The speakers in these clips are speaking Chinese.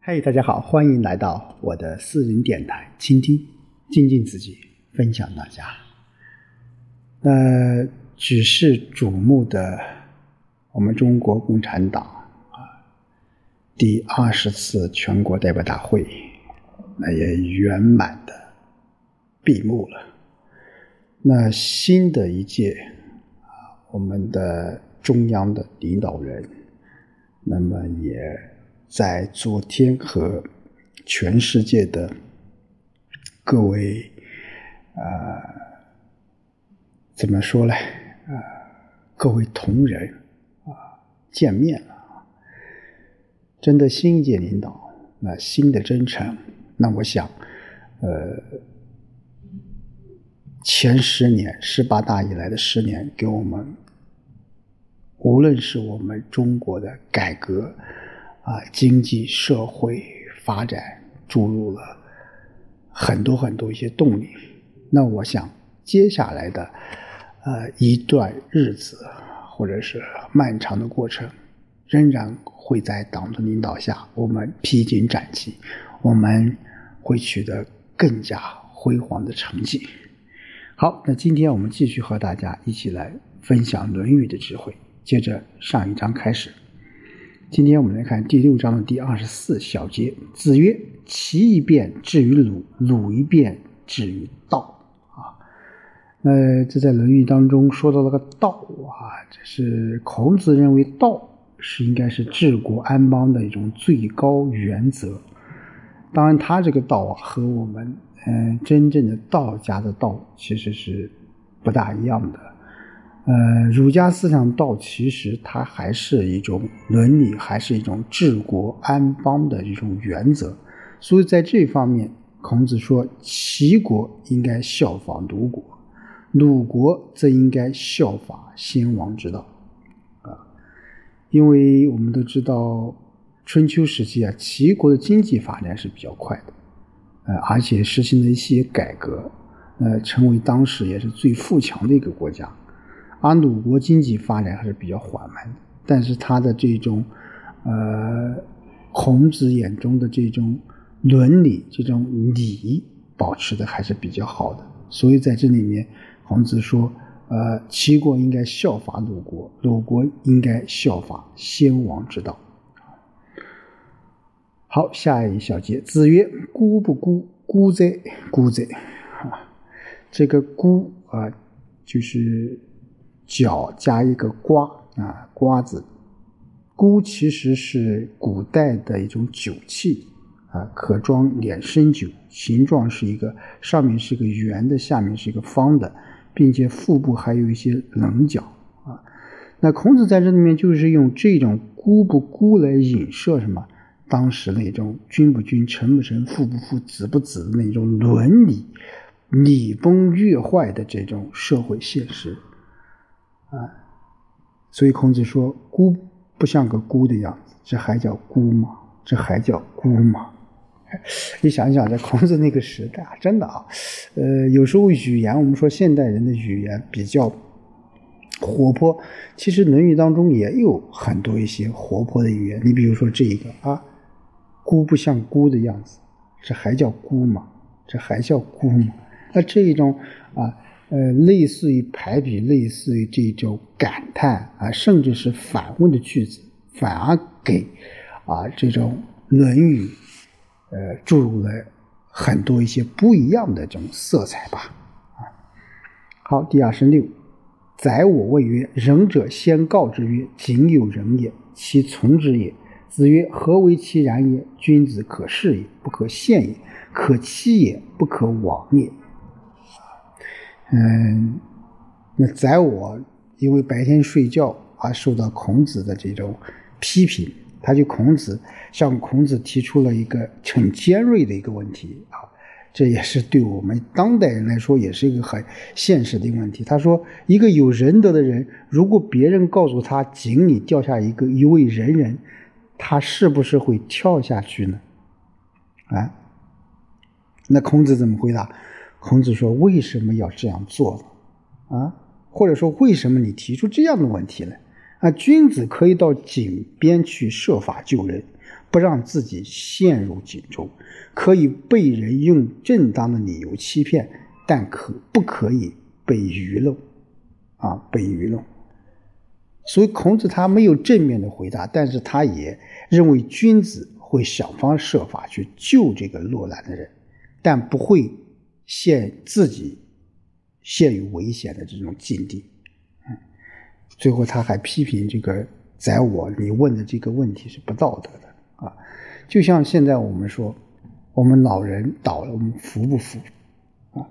嗨，大家好，欢迎来到我的私人电台，倾听、静静自己，分享大家。那举世瞩目的我们中国共产党啊，第二十次全国代表大会，那也圆满的闭幕了。那新的一届啊，我们的中央的领导人，那么也。在昨天和全世界的各位啊，怎么说呢？啊，各位同仁啊，见面了啊。真的新一届领导，那新的征程，那我想，呃，前十年十八大以来的十年，给我们，无论是我们中国的改革。啊，经济社会发展注入了很多很多一些动力。那我想，接下来的呃一段日子，或者是漫长的过程，仍然会在党的领导下，我们披荆斩棘，我们会取得更加辉煌的成绩。好，那今天我们继续和大家一起来分享《论语》的智慧，接着上一章开始。今天我们来看第六章的第二十四小节。子曰：“齐一变至于鲁，鲁一变至于道。”啊，那这在《论语》当中说到了个道啊，这是孔子认为道是应该是治国安邦的一种最高原则。当然，他这个道啊，和我们嗯真正的道家的道其实是不大一样的。呃，儒家思想道其实它还是一种伦理，还是一种治国安邦的一种原则。所以在这方面，孔子说齐国应该效仿鲁国，鲁国则应该效法先王之道。啊，因为我们都知道春秋时期啊，齐国的经济发展是比较快的，呃，而且实行了一些改革，呃，成为当时也是最富强的一个国家。而鲁国经济发展还是比较缓慢的，但是他的这种，呃，孔子眼中的这种伦理、这种礼，保持的还是比较好的。所以在这里面，孔子说，呃，齐国应该效法鲁国，鲁国应该效法先王之道。好，下一小节，子曰：“孤不孤？孤哉，孤哉！”啊，这个“孤”啊，就是。角加一个瓜啊，瓜子。孤其实是古代的一种酒器啊，可装两升酒，形状是一个上面是一个圆的，下面是一个方的，并且腹部还有一些棱角啊。那孔子在这里面就是用这种孤不孤来影射什么？当时那种君不君、臣不臣、父不父、子不子的那种伦理礼崩乐坏的这种社会现实。啊，所以孔子说：“孤不像个孤的样子，这还叫孤吗？这还叫孤吗？” 你想一想，在孔子那个时代啊，真的啊，呃，有时候语言，我们说现代人的语言比较活泼，其实《论语》当中也有很多一些活泼的语言。你比如说这一个啊，“孤不像孤的样子，这还叫孤吗？这还叫孤吗？”那这一种啊。呃，类似于排比，类似于这种感叹啊，甚至是反问的句子，反而给啊这种《论语》呃注入了很多一些不一样的这种色彩吧。啊，好，第二十六，宰我谓曰：“仁者先告之曰：‘仅有仁也，其从之也。’子曰：‘何为其然也？君子可视也，不可陷也；可欺也，不可枉也。’”嗯，那在我因为白天睡觉而受到孔子的这种批评，他就孔子向孔子提出了一个很尖锐的一个问题啊，这也是对我们当代人来说也是一个很现实的一个问题。他说，一个有仁德的人，如果别人告诉他井里掉下一个一位仁人，他是不是会跳下去呢？啊？那孔子怎么回答？孔子说：“为什么要这样做呢？啊，或者说为什么你提出这样的问题呢？啊，君子可以到井边去设法救人，不让自己陷入井中，可以被人用正当的理由欺骗，但可不可以被愚弄？啊，被愚弄。所以孔子他没有正面的回答，但是他也认为君子会想方设法去救这个落难的人，但不会陷自己陷于危险的这种境地。嗯，最后他还批评这个宰我，你问的这个问题是不道德的啊！就像现在我们说，我们老人倒了，我们扶不扶？啊，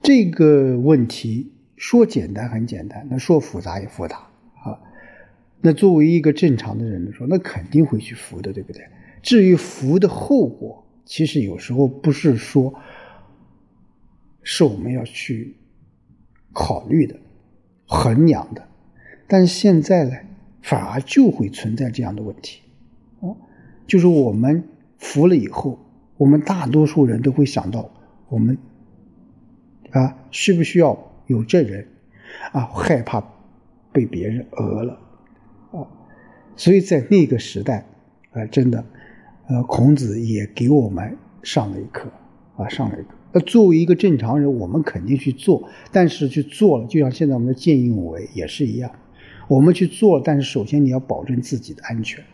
这个问题说简单很简单，那说复杂也复杂啊。那作为一个正常的人来说，那肯定会去扶的，对不对？至于扶的后果，其实有时候不是说是我们要去考虑的、衡量的，但现在呢，反而就会存在这样的问题啊，就是我们服了以后，我们大多数人都会想到，我们啊，需不需要有证人啊？害怕被别人讹了。啊，所以在那个时代，啊，真的，呃，孔子也给我们上了一课，啊，上了一课。那作为一个正常人，我们肯定去做，但是去做了，就像现在我们的见义勇为也是一样，我们去做，但是首先你要保证自己的安全，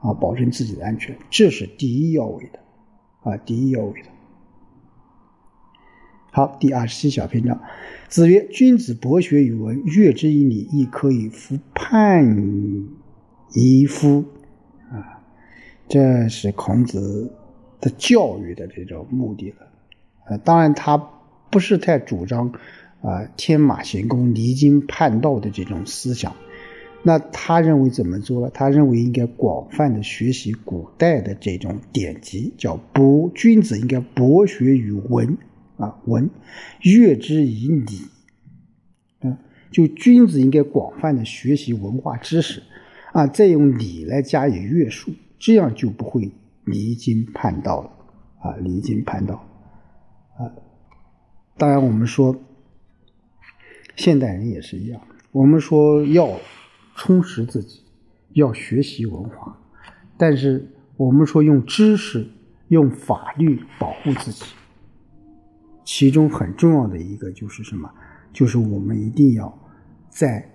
啊，保证自己的安全，这是第一要位的，啊，第一要位的。好，第二十七小篇章。子曰：“君子博学于文，阅之以礼，亦可以服判夷夫。”啊，这是孔子的教育的这种目的了。呃，当然他不是太主张啊天马行空、离经叛道的这种思想。那他认为怎么做呢？他认为应该广泛的学习古代的这种典籍，叫博君子应该博学于文。啊，文阅之以礼，嗯，就君子应该广泛的学习文化知识，啊，再用礼来加以约束，这样就不会离经叛道了，啊，离经叛道，啊，当然我们说，现代人也是一样，我们说要充实自己，要学习文化，但是我们说用知识、用法律保护自己。其中很重要的一个就是什么？就是我们一定要在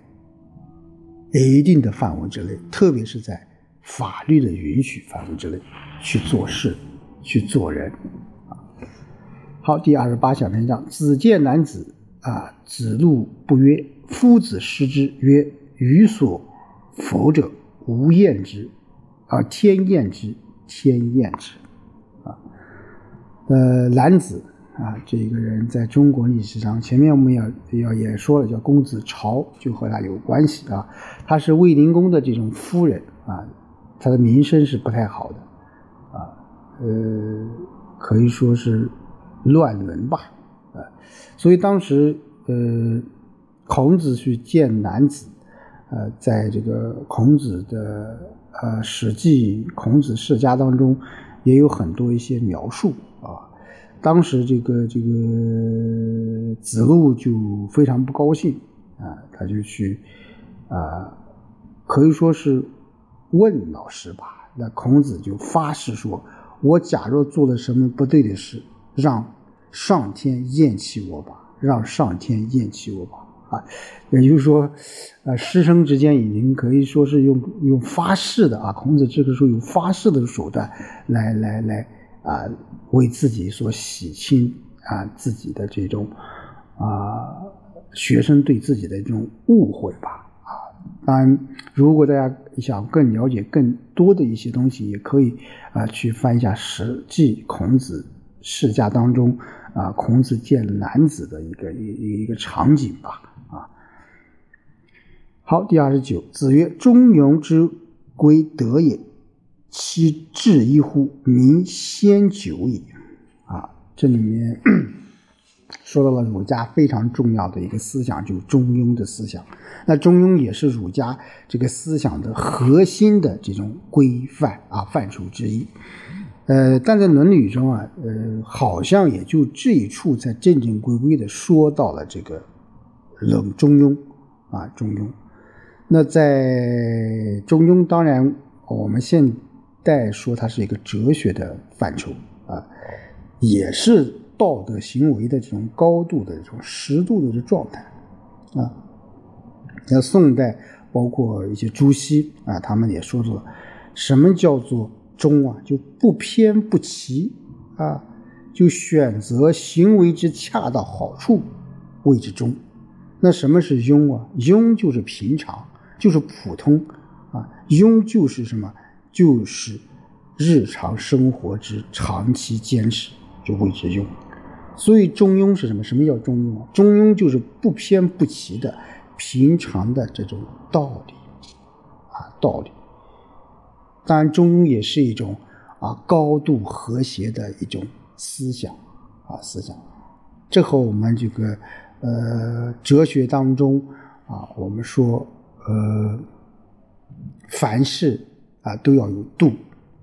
一定的范围之内，特别是在法律的允许范围之内去做事、去做人。好，第二十八小篇章：子见男子啊，子路不曰。夫子失之曰：“予所否者，无厌之，而天厌之，天厌之。”啊，呃，男子。啊，这个人在中国历史上，前面我们要要也说了，叫公子朝，就和他有关系啊。他是卫灵公的这种夫人啊，他的名声是不太好的啊，呃，可以说是乱伦吧啊。所以当时呃，孔子去见男子，呃，在这个孔子的呃《史记·孔子世家》当中，也有很多一些描述啊。当时这个这个子路就非常不高兴啊，他就去啊，可以说是问老师吧。那孔子就发誓说：“我假若做了什么不对的事，让上天厌弃我吧，让上天厌弃我吧。”啊，也就是说，呃，师生之间已经可以说是用用发誓的啊。孔子这个时候用发誓的手段来来来。啊，为自己所洗清啊，自己的这种啊，学生对自己的这种误会吧。啊，当然，如果大家想更了解更多的一些东西，也可以啊，去翻一下《史记·孔子世家》当中啊，孔子见男子的一个一一个场景吧。啊，好，第二十九，子曰：“中庸之归德也。”其志一乎？民先久矣。啊，这里面 说到了儒家非常重要的一个思想，就是中庸的思想。那中庸也是儒家这个思想的核心的这种规范啊范畴之一。呃，但在《论语》中啊，呃，好像也就这一处才正正规规的说到了这个冷中庸啊中庸。那在中庸，当然我们现代说它是一个哲学的范畴啊，也是道德行为的这种高度的这种适度的这状态啊。像宋代包括一些朱熹啊，他们也说出了，什么叫做中啊？就不偏不齐啊，就选择行为之恰到好处谓之中。那什么是庸啊？庸就是平常，就是普通啊。庸就是什么？就是日常生活之长期坚持，就谓之庸。所以中庸是什么？什么叫中庸啊？中庸就是不偏不齐的平常的这种道理啊，道理。当然，中庸也是一种啊高度和谐的一种思想啊思想。这和我们这个。呃，哲学当中啊，我们说，呃，凡事啊都要有度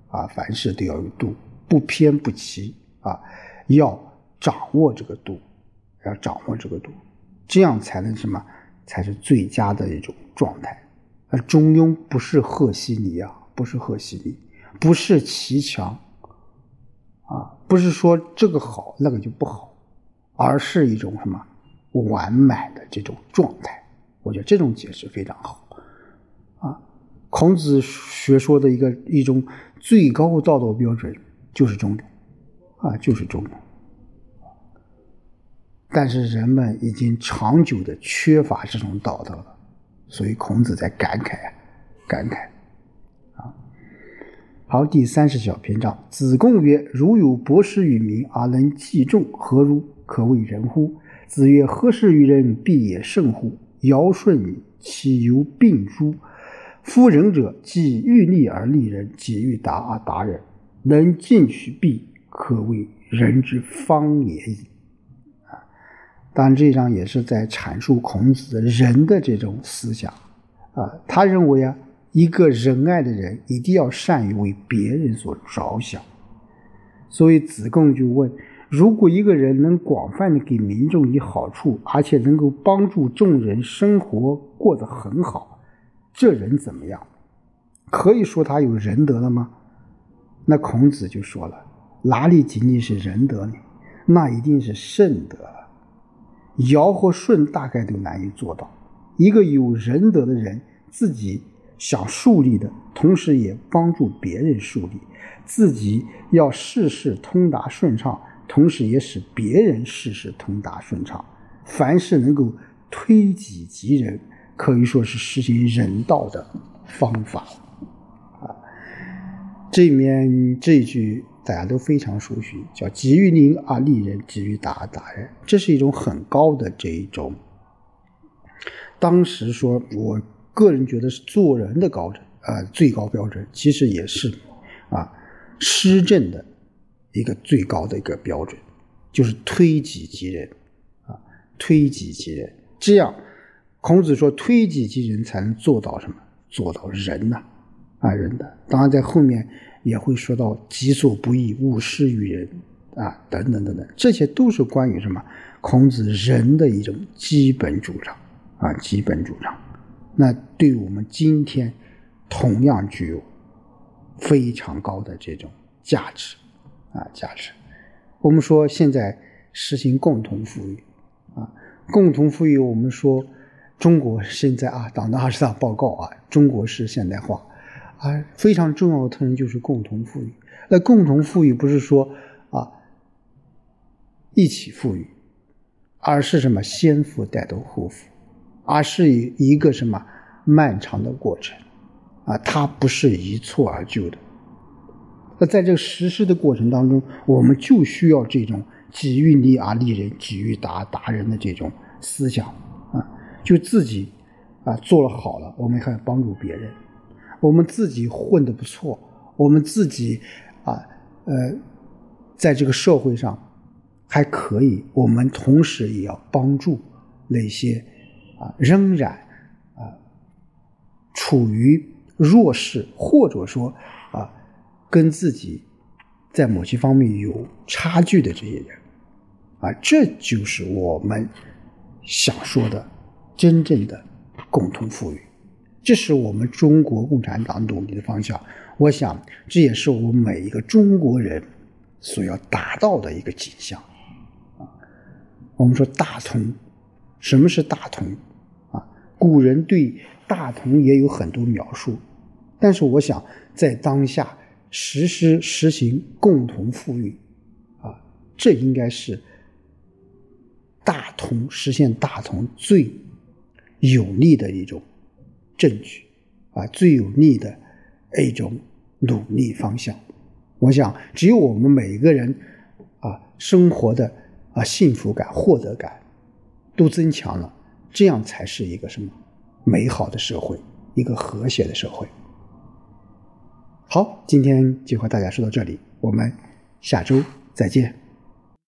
啊，凡事都要有度，不偏不齐啊，要掌握这个度，要掌握这个度，这样才能什么？才是最佳的一种状态。而中庸不是赫西尼啊，不是和稀泥，不是齐强啊，不是说这个好那个就不好，而是一种什么？完满的这种状态，我觉得这种解释非常好，啊，孔子学说的一个一种最高道德标准就是中庸，啊，就是中庸。但是人们已经长久的缺乏这种道德了，所以孔子在感慨啊，感慨，好，第三十小篇章，子贡曰：“如有博施于民而能济众，何如？可谓人乎？”子曰：“何事于人，必也甚乎？尧舜矣，其犹病诸？夫仁者，既欲利而利人，己欲达而达人，能进取必，可谓人之方也已。”啊，当然这一章也是在阐述孔子的仁的这种思想啊。他认为啊，一个仁爱的人一定要善于为别人所着想，所以子贡就问。如果一个人能广泛的给民众以好处，而且能够帮助众人生活过得很好，这人怎么样？可以说他有仁德了吗？那孔子就说了：哪里仅仅是仁德呢？那一定是圣德了。尧和舜大概都难以做到。一个有仁德的人，自己想树立的同时，也帮助别人树立，自己要事事通达顺畅。同时，也使别人事事通达顺畅。凡是能够推己及人，可以说是实行人道的方法。啊，这里面这一句大家都非常熟悉，叫“己欲立而利人，己欲达而达人”。这是一种很高的这一种。当时说，我个人觉得是做人的高准啊，最高标准，其实也是啊，施政的。一个最高的一个标准，就是推己及人，啊，推己及人，这样，孔子说推己及人才能做到什么？做到仁呐，啊，仁的。当然，在后面也会说到己所不欲，勿施于人，啊，等等等等，这些都是关于什么？孔子仁的一种基本主张，啊，基本主张。那对我们今天同样具有非常高的这种价值。啊，价值。我们说现在实行共同富裕，啊，共同富裕。我们说中国现在啊，党的二十大报告啊，中国式现代化，啊，非常重要的特征就是共同富裕。那共同富裕不是说啊一起富裕，而是什么先富带动后富，而是一个什么漫长的过程，啊，它不是一蹴而就的。那在这个实施的过程当中，我们就需要这种“己欲立而立人，己欲达达人”的这种思想啊，就自己啊做了好了，我们还要帮助别人；我们自己混得不错，我们自己啊呃在这个社会上还可以，我们同时也要帮助那些啊仍然啊处于弱势，或者说啊。跟自己在某些方面有差距的这些人，啊，这就是我们想说的真正的共同富裕，这是我们中国共产党努力的方向。我想，这也是我们每一个中国人所要达到的一个景象。啊，我们说大同，什么是大同？古人对大同也有很多描述，但是我想在当下实施实行共同富裕，啊，这应该是大同实现大同最有力的一种证据，啊，最有力的一种。努力方向，我想只有我们每一个人啊，生活的啊幸福感、获得感都增强了，这样才是一个什么美好的社会，一个和谐的社会。好，今天就和大家说到这里，我们下周再见。